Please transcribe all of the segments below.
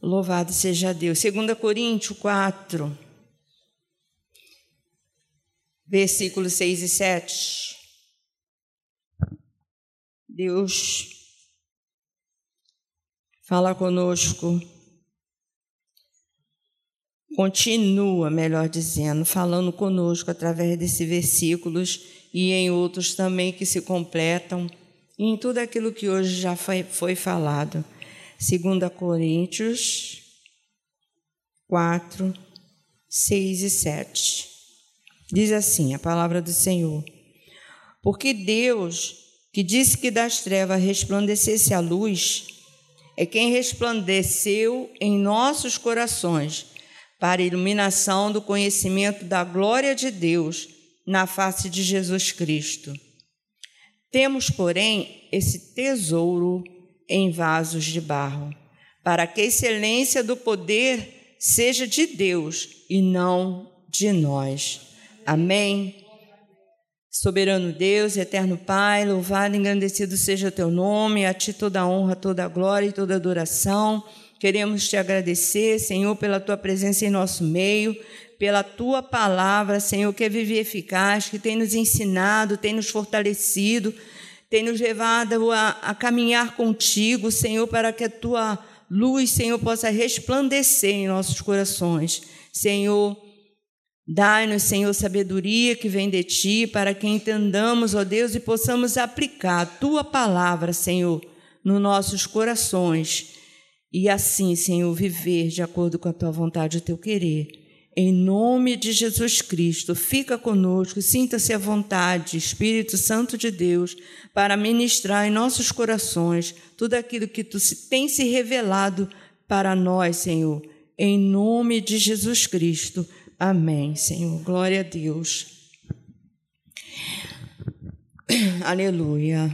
Louvado seja Deus. 2 Coríntios 4, versículos 6 e 7. Deus fala conosco, continua, melhor dizendo, falando conosco através desses versículos e em outros também que se completam, e em tudo aquilo que hoje já foi, foi falado. 2 Coríntios 4, 6 e 7. Diz assim a palavra do Senhor: Porque Deus, que disse que das trevas resplandecesse a luz, é quem resplandeceu em nossos corações para a iluminação do conhecimento da glória de Deus na face de Jesus Cristo. Temos, porém, esse tesouro em vasos de barro, para que a excelência do poder seja de Deus e não de nós. Amém. Soberano Deus, eterno Pai, louvado e engrandecido seja o teu nome, a ti toda honra, toda glória e toda adoração. Queremos te agradecer, Senhor, pela tua presença em nosso meio, pela tua palavra, Senhor, que é viva e eficaz, que tem nos ensinado, tem nos fortalecido, tem nos levado a, a caminhar contigo, Senhor, para que a tua luz, Senhor, possa resplandecer em nossos corações. Senhor, dai-nos, Senhor, sabedoria que vem de ti, para que entendamos, ó Deus, e possamos aplicar a tua palavra, Senhor, nos nossos corações. E assim, Senhor, viver de acordo com a tua vontade e o teu querer. Em nome de Jesus Cristo, fica conosco, sinta-se à vontade, Espírito Santo de Deus, para ministrar em nossos corações tudo aquilo que tu tem se revelado para nós, Senhor. Em nome de Jesus Cristo. Amém, Senhor. Glória a Deus. Aleluia.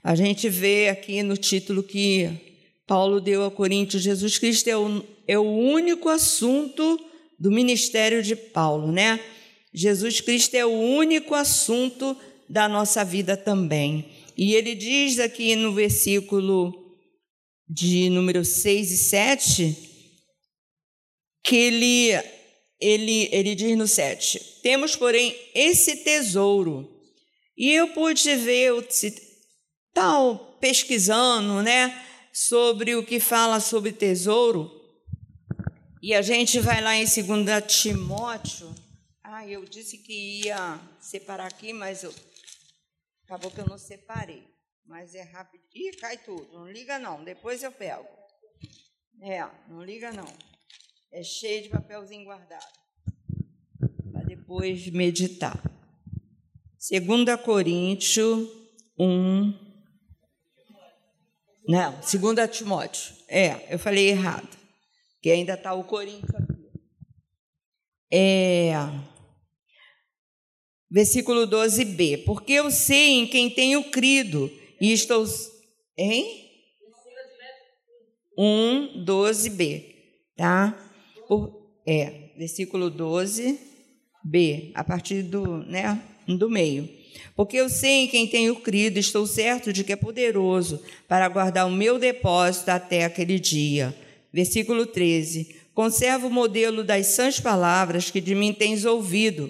A gente vê aqui no título que Paulo deu a Coríntios: Jesus Cristo é o, é o único assunto do ministério de Paulo, né? Jesus Cristo é o único assunto da nossa vida também. E ele diz aqui no versículo de número 6 e 7 que ele ele ele diz no 7: "Temos, porém, esse tesouro". E eu pude ver tal pesquisando, né, sobre o que fala sobre tesouro, e a gente vai lá em 2 Timóteo. Ah, eu disse que ia separar aqui, mas eu... acabou que eu não separei. Mas é rápido. Ih, cai tudo. Não liga não, depois eu pego. É, não liga não. É cheio de papelzinho guardado. Para depois meditar. 2 Coríntios 1. Não, 2 Timóteo. É, eu falei errado que ainda está o Coríntios aqui. É, versículo 12b. Porque eu sei em quem tenho crido e estou. Hein? 1, 12b. Tá? Por, é, versículo 12b, a partir do, né, do meio. Porque eu sei em quem tenho crido, estou certo de que é poderoso para guardar o meu depósito até aquele dia. Versículo 13: Conserva o modelo das sãs palavras que de mim tens ouvido,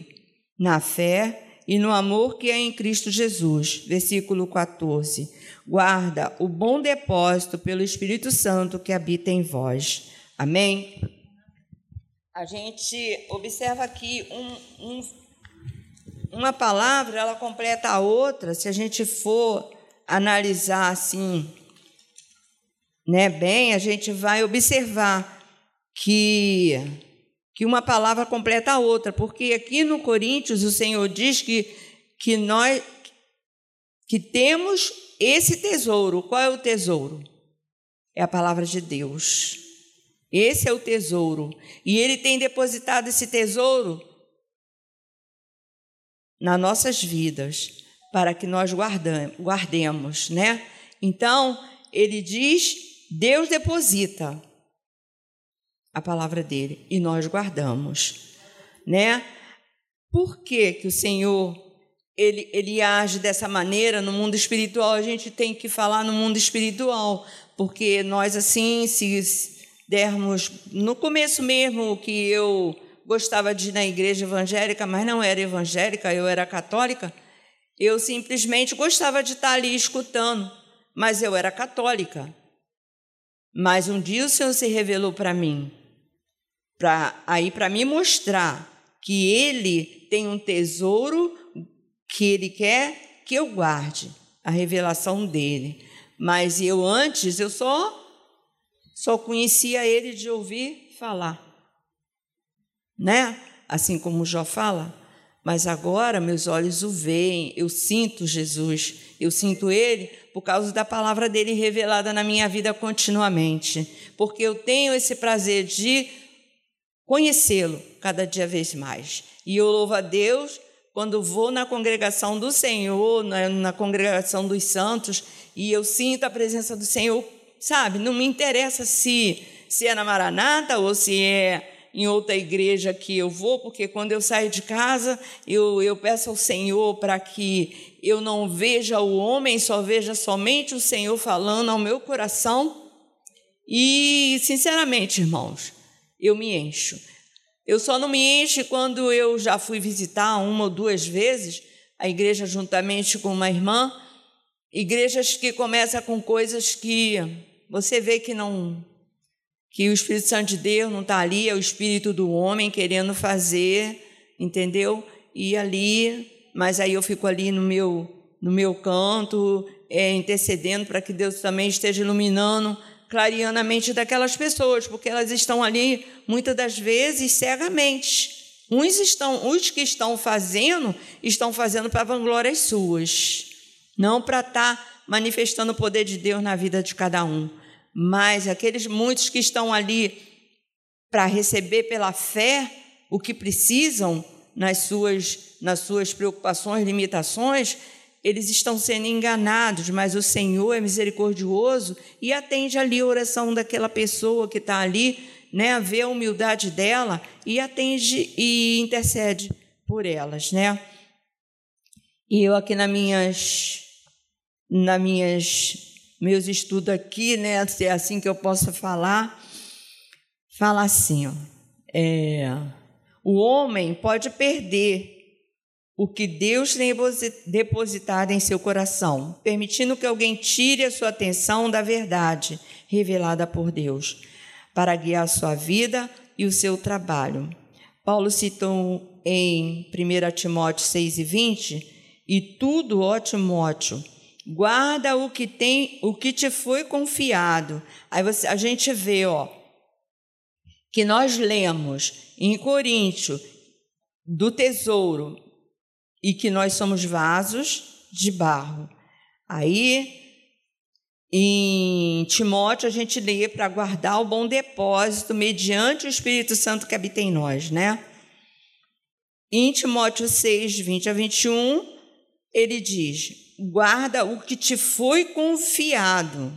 na fé e no amor que é em Cristo Jesus. Versículo 14: Guarda o bom depósito pelo Espírito Santo que habita em vós. Amém? A gente observa aqui um, um, uma palavra, ela completa a outra, se a gente for analisar assim né, bem, a gente vai observar que, que uma palavra completa a outra, porque aqui no Coríntios o Senhor diz que, que nós que temos esse tesouro. Qual é o tesouro? É a palavra de Deus. Esse é o tesouro. E Ele tem depositado esse tesouro nas nossas vidas, para que nós guardemos, né? Então, ele diz Deus deposita a palavra dele e nós guardamos, né? Por que, que o Senhor ele, ele age dessa maneira no mundo espiritual? A gente tem que falar no mundo espiritual, porque nós assim, se dermos, no começo mesmo que eu gostava de ir na igreja evangélica, mas não era evangélica, eu era católica, eu simplesmente gostava de estar ali escutando, mas eu era católica. Mas um dia o Senhor se revelou para mim, para aí para me mostrar que ele tem um tesouro que ele quer que eu guarde, a revelação dele. Mas eu antes eu só só conhecia ele de ouvir falar. Né? Assim como Jó fala, mas agora meus olhos o veem, eu sinto Jesus, eu sinto Ele por causa da palavra dele revelada na minha vida continuamente, porque eu tenho esse prazer de conhecê-lo cada dia vez mais. E eu louvo a Deus quando vou na congregação do Senhor, na, congregação dos santos, e eu sinto a presença do Senhor, sabe? Não me interessa se, se é na Maranata ou se é em outra igreja que eu vou, porque quando eu saio de casa, eu, eu peço ao Senhor para que eu não veja o homem, só veja somente o Senhor falando ao meu coração. E, sinceramente, irmãos, eu me encho. Eu só não me encho quando eu já fui visitar uma ou duas vezes a igreja juntamente com uma irmã, igrejas que começam com coisas que você vê que não que o Espírito Santo de Deus não está ali, é o espírito do homem querendo fazer, entendeu? E ali, mas aí eu fico ali no meu, no meu canto, é, intercedendo para que Deus também esteja iluminando, clareando a mente daquelas pessoas, porque elas estão ali, muitas das vezes, cegamente. Uns, estão, os que estão fazendo, estão fazendo para vanglórias suas, não para estar tá manifestando o poder de Deus na vida de cada um mas aqueles muitos que estão ali para receber pela fé o que precisam nas suas, nas suas preocupações, limitações, eles estão sendo enganados, mas o Senhor é misericordioso e atende ali a oração daquela pessoa que está ali, né, vê a humildade dela e atende e intercede por elas, né? E eu aqui nas minhas, nas minhas meus estudos aqui, né, é assim que eu posso falar, fala assim: ó, é, o homem pode perder o que Deus tem depositado em seu coração, permitindo que alguém tire a sua atenção da verdade revelada por Deus, para guiar a sua vida e o seu trabalho. Paulo citou em 1 Timóteo 6 e 20, e tudo, ó Timóteo, Guarda o que tem, o que te foi confiado. Aí você, a gente vê, ó, que nós lemos em Coríntio do tesouro e que nós somos vasos de barro. Aí em Timóteo a gente lê para guardar o bom depósito mediante o Espírito Santo que habita em nós, né? Em Timóteo 6, 20 a 21, ele diz: guarda o que te foi confiado.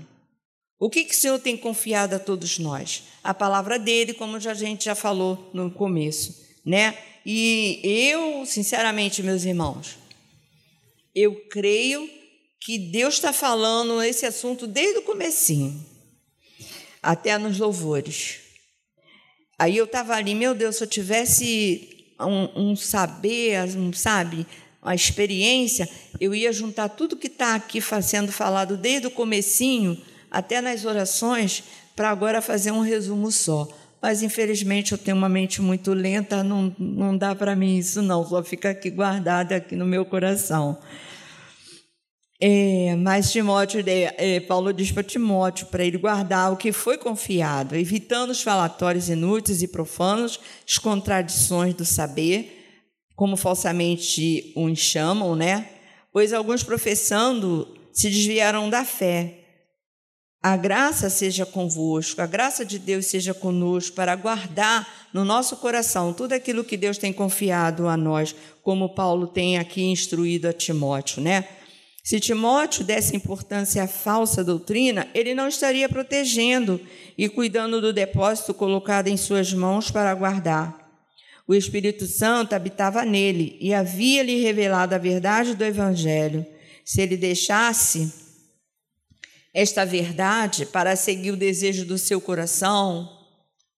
O que, que o Senhor tem confiado a todos nós? A palavra dele, como a gente já falou no começo, né? E eu, sinceramente, meus irmãos, eu creio que Deus está falando esse assunto desde o comecinho, até nos louvores. Aí eu estava ali, meu Deus, se eu tivesse um, um saber, um, sabe, a experiência, eu ia juntar tudo que está aqui sendo falado desde o comecinho até nas orações, para agora fazer um resumo só. Mas, infelizmente, eu tenho uma mente muito lenta, não, não dá para mim isso, não, só fica aqui guardada aqui no meu coração. É, mas Timóteo, é, Paulo diz para Timóteo para ele guardar o que foi confiado, evitando os falatórios inúteis e profanos, as contradições do saber, como falsamente uns chamam, né? Pois alguns professando se desviaram da fé. A graça seja convosco, a graça de Deus seja conosco para guardar no nosso coração tudo aquilo que Deus tem confiado a nós, como Paulo tem aqui instruído a Timóteo, né? Se Timóteo desse importância à falsa doutrina, ele não estaria protegendo e cuidando do depósito colocado em suas mãos para guardar. O Espírito Santo habitava nele e havia-lhe revelado a verdade do Evangelho. Se ele deixasse esta verdade para seguir o desejo do seu coração,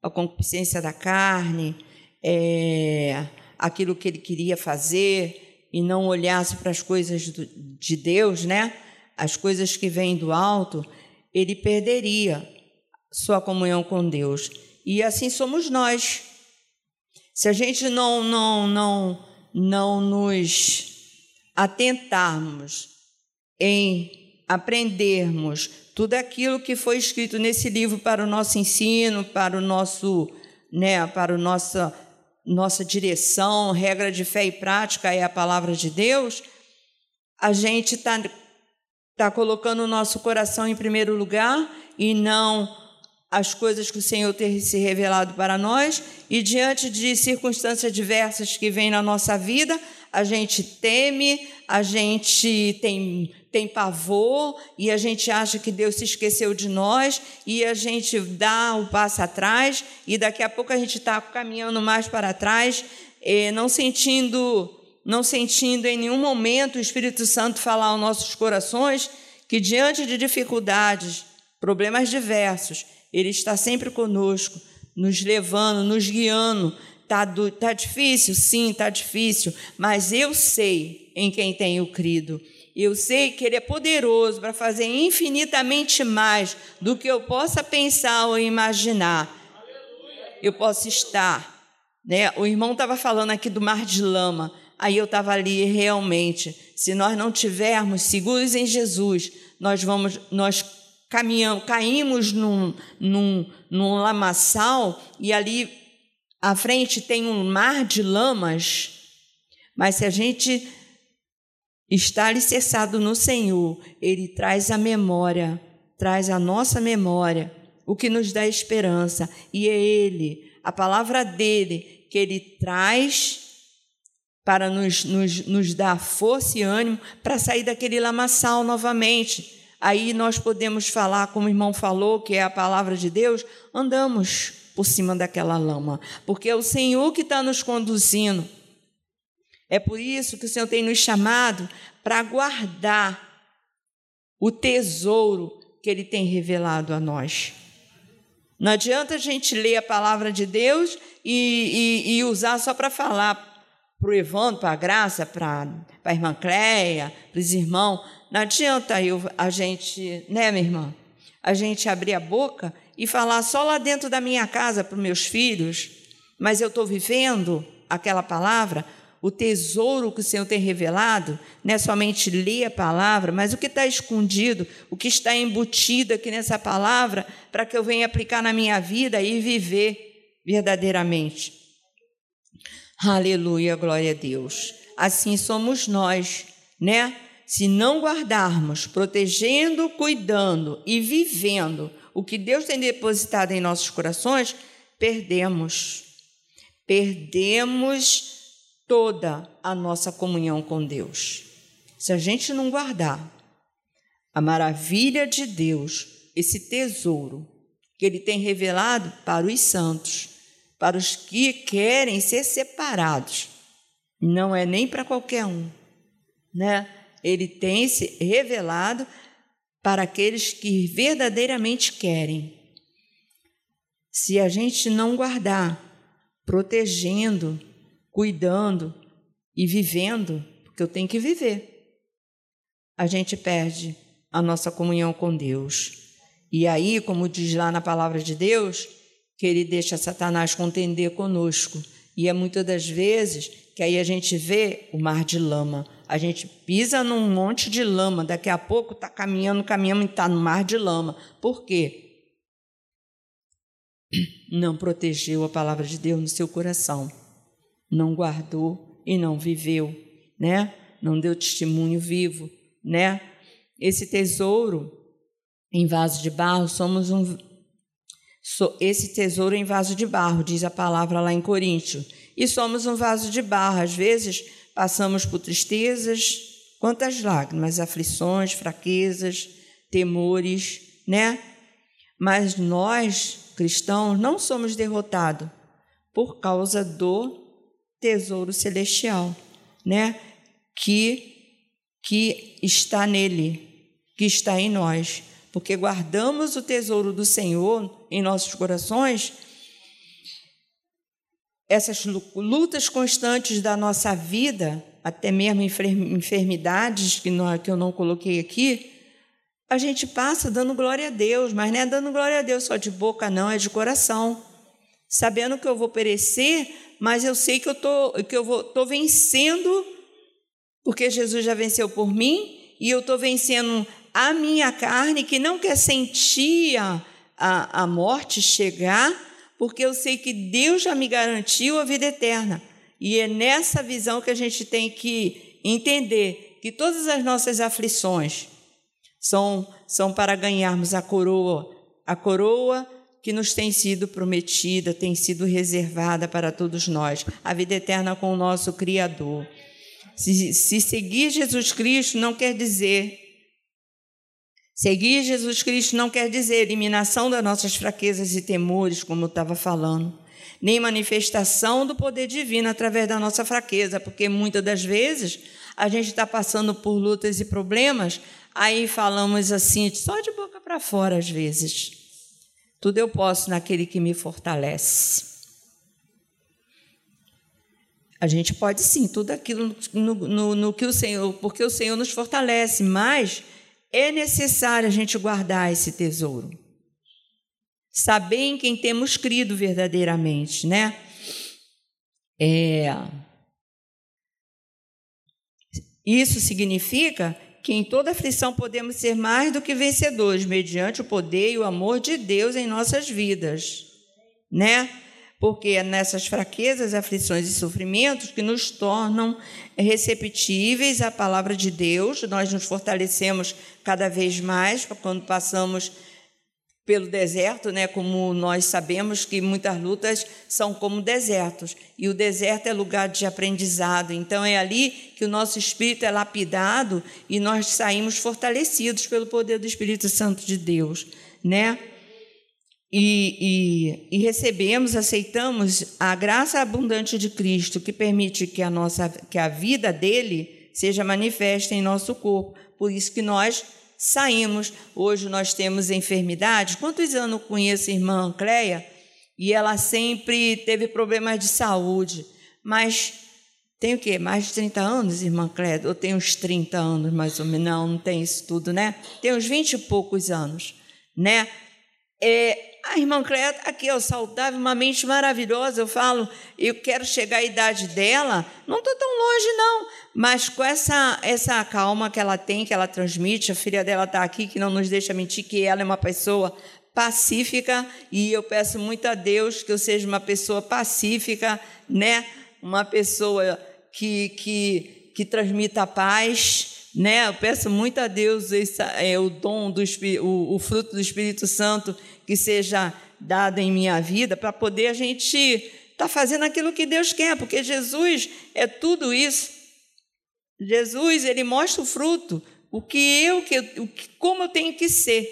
a concupiscência da carne, é, aquilo que ele queria fazer e não olhasse para as coisas do, de Deus, né? As coisas que vêm do alto, ele perderia sua comunhão com Deus. E assim somos nós. Se a gente não não não não nos atentarmos em aprendermos tudo aquilo que foi escrito nesse livro para o nosso ensino, para o nosso, né, para o nossa nossa direção, regra de fé e prática é a palavra de Deus, a gente está tá colocando o nosso coração em primeiro lugar e não as coisas que o Senhor tem se revelado para nós, e diante de circunstâncias diversas que vêm na nossa vida, a gente teme, a gente tem, tem pavor e a gente acha que Deus se esqueceu de nós e a gente dá um passo atrás e daqui a pouco a gente está caminhando mais para trás, não sentindo, não sentindo em nenhum momento o Espírito Santo falar aos nossos corações que diante de dificuldades, problemas diversos, Ele está sempre conosco, nos levando, nos guiando Está tá difícil? Sim, está difícil, mas eu sei em quem tenho crido. Eu sei que Ele é poderoso para fazer infinitamente mais do que eu possa pensar ou imaginar. Eu posso estar. Né? O irmão estava falando aqui do mar de lama. Aí eu estava ali realmente. Se nós não tivermos seguros em Jesus, nós vamos, nós caminhamos, caímos num, num, num lamaçal e ali à frente tem um mar de lamas, mas se a gente está alicerçado no Senhor, Ele traz a memória, traz a nossa memória, o que nos dá esperança, e é Ele, a palavra dele, que Ele traz para nos, nos, nos dar força e ânimo para sair daquele lamaçal novamente. Aí nós podemos falar, como o irmão falou, que é a palavra de Deus, andamos por cima daquela lama, porque é o Senhor que está nos conduzindo. É por isso que o Senhor tem nos chamado para guardar o tesouro que Ele tem revelado a nós. Não adianta a gente ler a palavra de Deus e, e, e usar só para falar para o Evandro, para a Graça, para a irmã Cleia, para os irmãos. Não adianta eu, a gente, né, minha irmã? A gente abrir a boca e falar só lá dentro da minha casa para os meus filhos, mas eu estou vivendo aquela palavra, o tesouro que o Senhor tem revelado, não é somente ler a palavra, mas o que está escondido, o que está embutido aqui nessa palavra, para que eu venha aplicar na minha vida e viver verdadeiramente. Aleluia, glória a Deus. Assim somos nós, né? Se não guardarmos, protegendo, cuidando e vivendo o que Deus tem depositado em nossos corações, perdemos. Perdemos toda a nossa comunhão com Deus. Se a gente não guardar a maravilha de Deus, esse tesouro que Ele tem revelado para os santos, para os que querem ser separados, não é nem para qualquer um, né? Ele tem se revelado para aqueles que verdadeiramente querem. Se a gente não guardar, protegendo, cuidando e vivendo, porque eu tenho que viver, a gente perde a nossa comunhão com Deus. E aí, como diz lá na palavra de Deus, que ele deixa Satanás contender conosco. E é muitas das vezes que aí a gente vê o mar de lama a gente pisa num monte de lama, daqui a pouco está caminhando, caminhando e está no mar de lama. Por quê? Não protegeu a palavra de Deus no seu coração, não guardou e não viveu, né? Não deu testemunho vivo, né? Esse tesouro em vaso de barro, somos um esse tesouro em vaso de barro, diz a palavra lá em Coríntios. E somos um vaso de barro, às vezes Passamos por tristezas, quantas lágrimas, aflições, fraquezas, temores, né? Mas nós, cristãos, não somos derrotados por causa do tesouro celestial, né? Que que está nele, que está em nós, porque guardamos o tesouro do Senhor em nossos corações essas lutas constantes da nossa vida, até mesmo enfermidades que, que eu não coloquei aqui, a gente passa dando glória a Deus, mas não é dando glória a Deus só de boca, não, é de coração. Sabendo que eu vou perecer, mas eu sei que eu tô, que eu vou, tô vencendo, porque Jesus já venceu por mim, e eu estou vencendo a minha carne, que não quer sentir a, a, a morte chegar, porque eu sei que Deus já me garantiu a vida eterna. E é nessa visão que a gente tem que entender que todas as nossas aflições são, são para ganharmos a coroa, a coroa que nos tem sido prometida, tem sido reservada para todos nós, a vida eterna com o nosso Criador. Se, se seguir Jesus Cristo não quer dizer. Seguir Jesus Cristo não quer dizer eliminação das nossas fraquezas e temores, como eu estava falando, nem manifestação do poder divino através da nossa fraqueza, porque muitas das vezes a gente está passando por lutas e problemas, aí falamos assim, só de boca para fora às vezes. Tudo eu posso naquele que me fortalece. A gente pode sim, tudo aquilo no, no, no, que o Senhor, porque o Senhor nos fortalece, mas é necessário a gente guardar esse tesouro. Saber em quem temos crido verdadeiramente, né? É... Isso significa que em toda aflição podemos ser mais do que vencedores, mediante o poder e o amor de Deus em nossas vidas, né? Porque é nessas fraquezas, aflições e sofrimentos que nos tornam receptíveis à palavra de Deus, nós nos fortalecemos cada vez mais quando passamos pelo deserto, né? Como nós sabemos que muitas lutas são como desertos, e o deserto é lugar de aprendizado. Então é ali que o nosso espírito é lapidado e nós saímos fortalecidos pelo poder do Espírito Santo de Deus, né? E, e, e, recebemos, aceitamos a graça abundante de Cristo, que permite que a nossa, que a vida dele seja manifesta em nosso corpo. Por isso que nós saímos. Hoje nós temos enfermidades. Quantos anos eu conheço a irmã Cleia? E ela sempre teve problemas de saúde. Mas tem o quê? Mais de 30 anos, irmã Cleia? Eu tenho uns 30 anos, mais ou menos. Não, não tem isso tudo, né? Tem uns 20 e poucos anos, né? É, a irmã Cleia aqui, ó, saudável, uma mente maravilhosa. Eu falo, eu quero chegar à idade dela, não estou tão longe, não, mas com essa, essa calma que ela tem, que ela transmite, a filha dela está aqui, que não nos deixa mentir, que ela é uma pessoa pacífica, e eu peço muito a Deus que eu seja uma pessoa pacífica, né? uma pessoa que, que, que transmita paz né? Eu peço muito a Deus esse, é, o dom do o, o fruto do Espírito Santo que seja dado em minha vida para poder a gente estar tá fazendo aquilo que Deus quer, porque Jesus é tudo isso. Jesus ele mostra o fruto, o que eu, que, o que, como eu tenho que ser,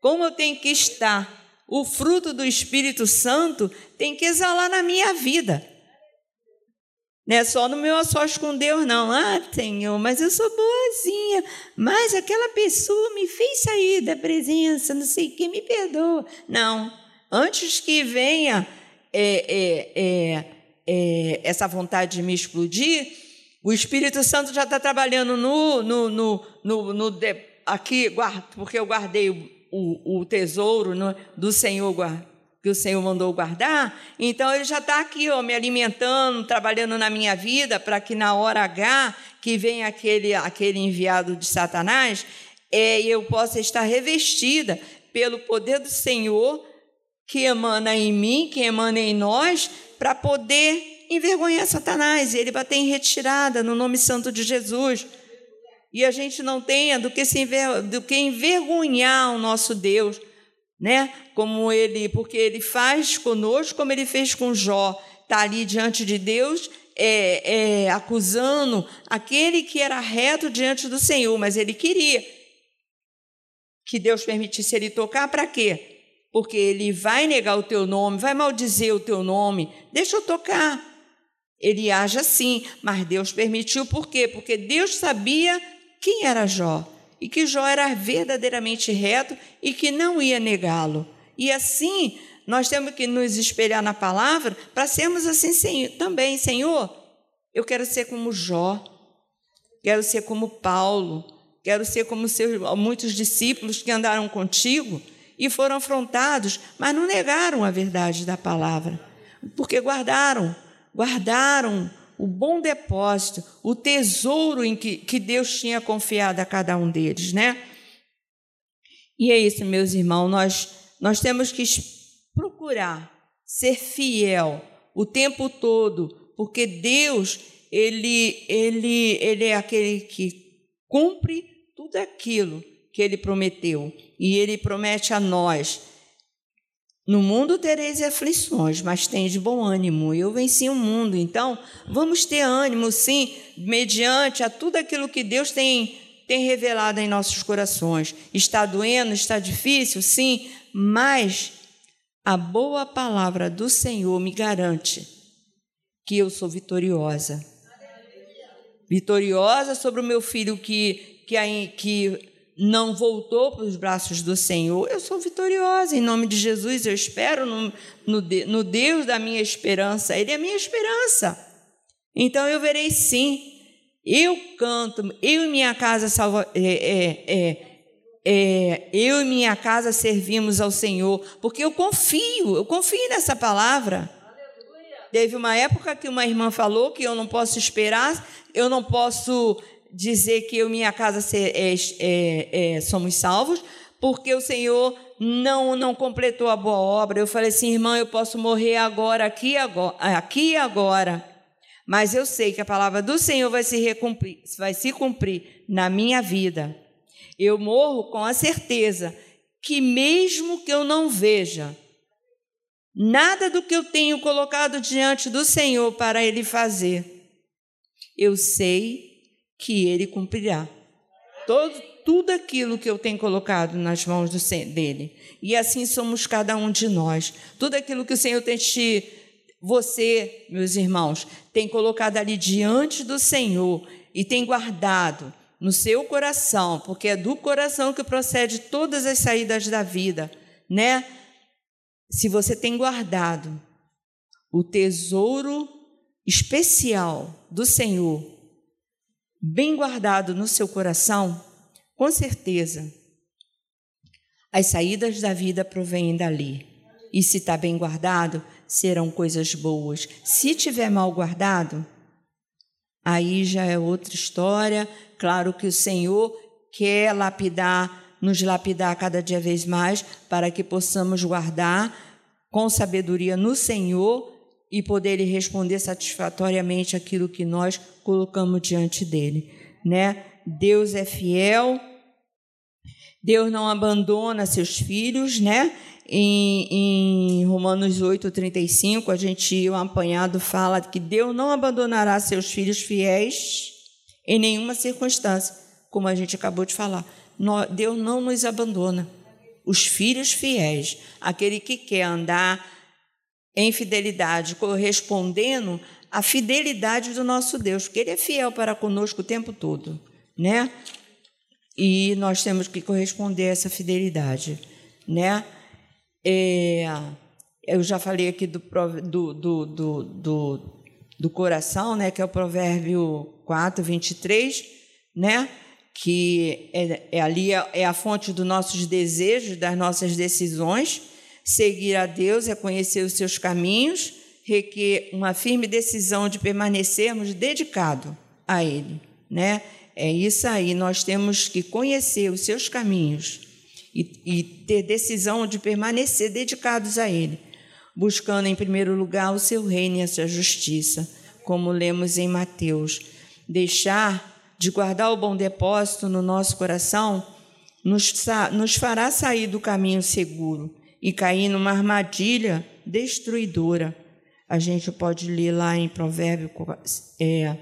como eu tenho que estar. O fruto do Espírito Santo tem que exalar na minha vida. Não é só no meu a com Deus, não. Ah, Senhor, mas eu sou boazinha. Mas aquela pessoa me fez sair da presença, não sei quem me perdoa. Não. Antes que venha é, é, é, é, essa vontade de me explodir, o Espírito Santo já está trabalhando no, no, no, no, no aqui, porque eu guardei o, o, o tesouro no, do Senhor que o Senhor mandou guardar, então ele já está aqui, ó, me alimentando, trabalhando na minha vida, para que na hora H, que vem aquele, aquele enviado de Satanás, é, eu possa estar revestida pelo poder do Senhor que emana em mim, que emana em nós, para poder envergonhar Satanás, ele bater em retirada no nome santo de Jesus. E a gente não tenha do que, se enver, do que envergonhar o nosso Deus né? Como ele, porque ele faz conosco como ele fez com Jó, está ali diante de Deus, é, é, acusando aquele que era reto diante do Senhor, mas ele queria que Deus permitisse ele tocar para quê? Porque ele vai negar o teu nome, vai maldizer o teu nome, deixa eu tocar. Ele age assim, mas Deus permitiu por quê? Porque Deus sabia quem era Jó e que Jó era verdadeiramente reto e que não ia negá-lo. E assim Nós temos que nos espelhar na palavra para sermos assim também, Senhor. Eu quero ser como Jó, quero ser como Paulo, quero ser como seus, muitos discípulos que andaram contigo e foram afrontados, mas não negaram a verdade da palavra, porque guardaram, guardaram o bom depósito, o tesouro em que, que Deus tinha confiado a cada um deles, né? E é isso, meus irmãos, nós, nós temos que procurar ser fiel o tempo todo, porque Deus, ele, ele, ele é aquele que cumpre tudo aquilo que ele prometeu. E ele promete a nós: No mundo tereis aflições, mas tens bom ânimo. Eu venci o mundo. Então, vamos ter ânimo, sim, mediante a tudo aquilo que Deus tem, tem revelado em nossos corações. Está doendo, está difícil, sim, mas a boa palavra do Senhor me garante que eu sou vitoriosa. Vitoriosa sobre o meu filho que, que, que não voltou para os braços do Senhor, eu sou vitoriosa. Em nome de Jesus, eu espero no, no, no Deus da minha esperança. Ele é a minha esperança. Então eu verei sim. Eu canto, eu e minha casa salva, é, é, é, é, eu e minha casa servimos ao Senhor, porque eu confio, eu confio nessa palavra. Teve uma época que uma irmã falou que eu não posso esperar, eu não posso dizer que eu e minha casa ser, é, é, é, somos salvos, porque o Senhor não não completou a boa obra. Eu falei assim, irmã, eu posso morrer agora, aqui agora, aqui agora, mas eu sei que a palavra do Senhor vai se, recomprir, vai se cumprir na minha vida. Eu morro com a certeza que mesmo que eu não veja nada do que eu tenho colocado diante do Senhor para Ele fazer, eu sei que ele cumprirá. Todo, tudo aquilo que eu tenho colocado nas mãos do, dele. E assim somos cada um de nós. Tudo aquilo que o Senhor tem te, você, meus irmãos, tem colocado ali diante do Senhor e tem guardado no seu coração, porque é do coração que procede todas as saídas da vida, né? Se você tem guardado o tesouro especial do Senhor bem guardado no seu coração, com certeza, as saídas da vida provêm dali. E se está bem guardado, serão coisas boas. Se tiver mal guardado, aí já é outra história. Claro que o Senhor quer lapidar, nos lapidar cada dia vez mais, para que possamos guardar com sabedoria no Senhor e poder lhe responder satisfatoriamente aquilo que nós colocamos diante dele, né? Deus é fiel, Deus não abandona seus filhos, né? Em, em Romanos 8:35, a gente o apanhado fala que Deus não abandonará seus filhos fiéis em nenhuma circunstância, como a gente acabou de falar. Deus não nos abandona. Os filhos fiéis, aquele que quer andar em fidelidade, correspondendo à fidelidade do nosso Deus, porque Ele é fiel para conosco o tempo todo, né? E nós temos que corresponder a essa fidelidade, né? É, eu já falei aqui do, do, do, do, do, do coração, né? Que é o provérbio 4, 23, né? Que é, é ali é, é a fonte dos nossos desejos, das nossas decisões, Seguir a Deus é conhecer os seus caminhos, requer uma firme decisão de permanecermos dedicados a Ele. Né? É isso aí, nós temos que conhecer os seus caminhos e, e ter decisão de permanecer dedicados a Ele, buscando em primeiro lugar o seu reino e a sua justiça, como lemos em Mateus. Deixar de guardar o bom depósito no nosso coração nos, nos fará sair do caminho seguro e cair numa armadilha destruidora. A gente pode ler lá em Provérbio é,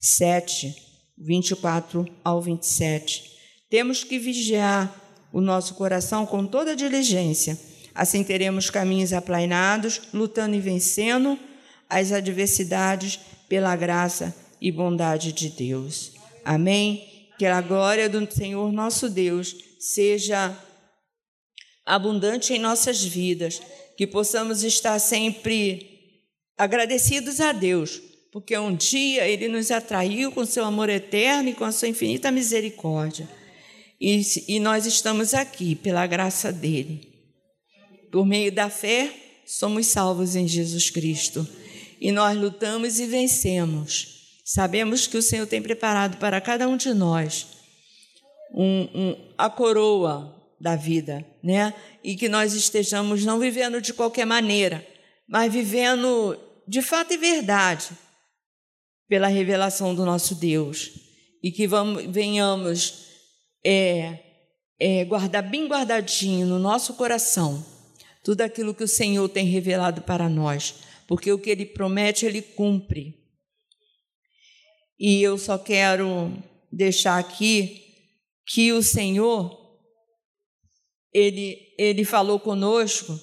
7, 24 ao 27. Temos que vigiar o nosso coração com toda diligência. Assim teremos caminhos aplainados, lutando e vencendo as adversidades pela graça e bondade de Deus. Amém? Que a glória do Senhor nosso Deus seja abundante em nossas vidas, que possamos estar sempre agradecidos a Deus, porque um dia Ele nos atraiu com seu amor eterno e com a sua infinita misericórdia. E, e nós estamos aqui pela graça dele. Por meio da fé, somos salvos em Jesus Cristo. E nós lutamos e vencemos. Sabemos que o Senhor tem preparado para cada um de nós um, um, a coroa da vida, né? E que nós estejamos não vivendo de qualquer maneira, mas vivendo de fato e verdade pela revelação do nosso Deus. E que vamos, venhamos é, é, guardar bem guardadinho no nosso coração tudo aquilo que o Senhor tem revelado para nós, porque o que Ele promete, Ele cumpre. E eu só quero deixar aqui que o Senhor, Ele, Ele falou conosco,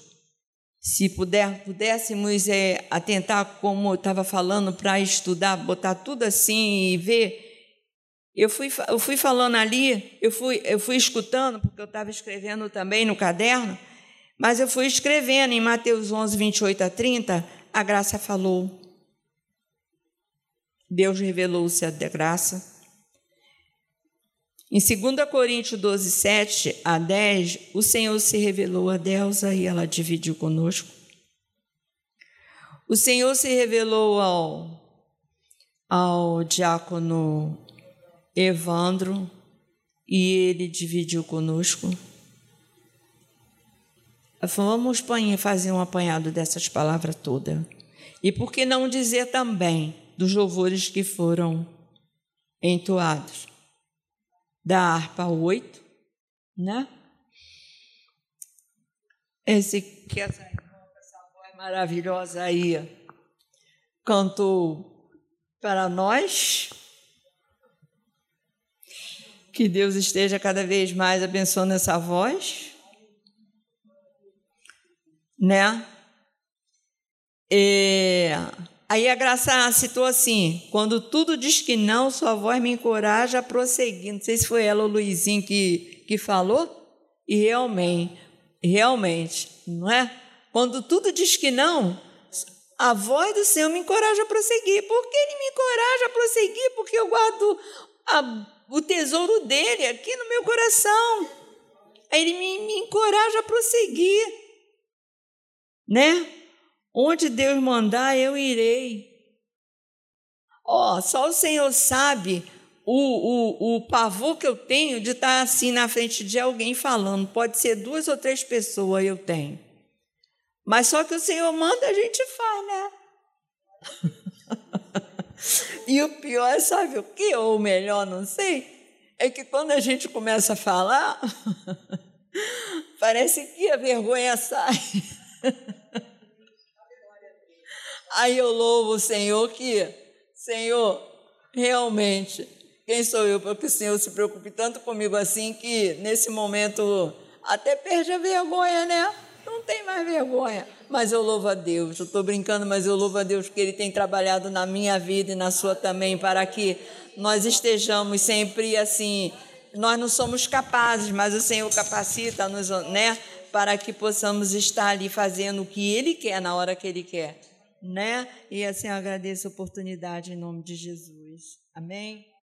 se puder, pudéssemos é, atentar, como eu estava falando, para estudar, botar tudo assim e ver. Eu fui, eu fui falando ali, eu fui, eu fui escutando, porque eu estava escrevendo também no caderno, mas eu fui escrevendo em Mateus 11, 28 a 30, a graça falou. Deus revelou-se a graça. Em 2 Coríntios 12, 7 a 10, o Senhor se revelou a Deusa e ela dividiu conosco. O Senhor se revelou ao, ao diácono Evandro e ele dividiu conosco. Vamos fazer um apanhado dessas palavras todas. E por que não dizer também dos louvores que foram entoados? Da harpa 8, né? Esse que essa, essa voz maravilhosa aí cantou para nós. Que Deus esteja cada vez mais abençoando essa voz né? E, aí a Graça citou assim: quando tudo diz que não, sua voz me encoraja a prosseguir. Não sei se foi ela ou o Luizinho que, que falou. E realmente, realmente, não é? Quando tudo diz que não, a voz do Senhor me encoraja a prosseguir. Por que Ele me encoraja a prosseguir? Porque eu guardo a, o tesouro dele aqui no meu coração. Aí Ele me, me encoraja a prosseguir né? Onde Deus mandar, eu irei. Ó, oh, só o Senhor sabe o, o, o pavor que eu tenho de estar assim na frente de alguém falando. Pode ser duas ou três pessoas eu tenho. Mas só que o Senhor manda, a gente faz, né? e o pior, é, sabe o que? Ou melhor, não sei, é que quando a gente começa a falar, parece que a vergonha sai. Aí eu louvo o Senhor que, Senhor, realmente, quem sou eu para que o Senhor se preocupe tanto comigo assim que nesse momento até perde a vergonha, né? Não tem mais vergonha. Mas eu louvo a Deus. Eu estou brincando, mas eu louvo a Deus porque Ele tem trabalhado na minha vida e na sua também para que nós estejamos sempre assim. Nós não somos capazes, mas o Senhor capacita-nos, né? para que possamos estar ali fazendo o que Ele quer na hora que Ele quer, né? E assim eu agradeço a oportunidade em nome de Jesus. Amém?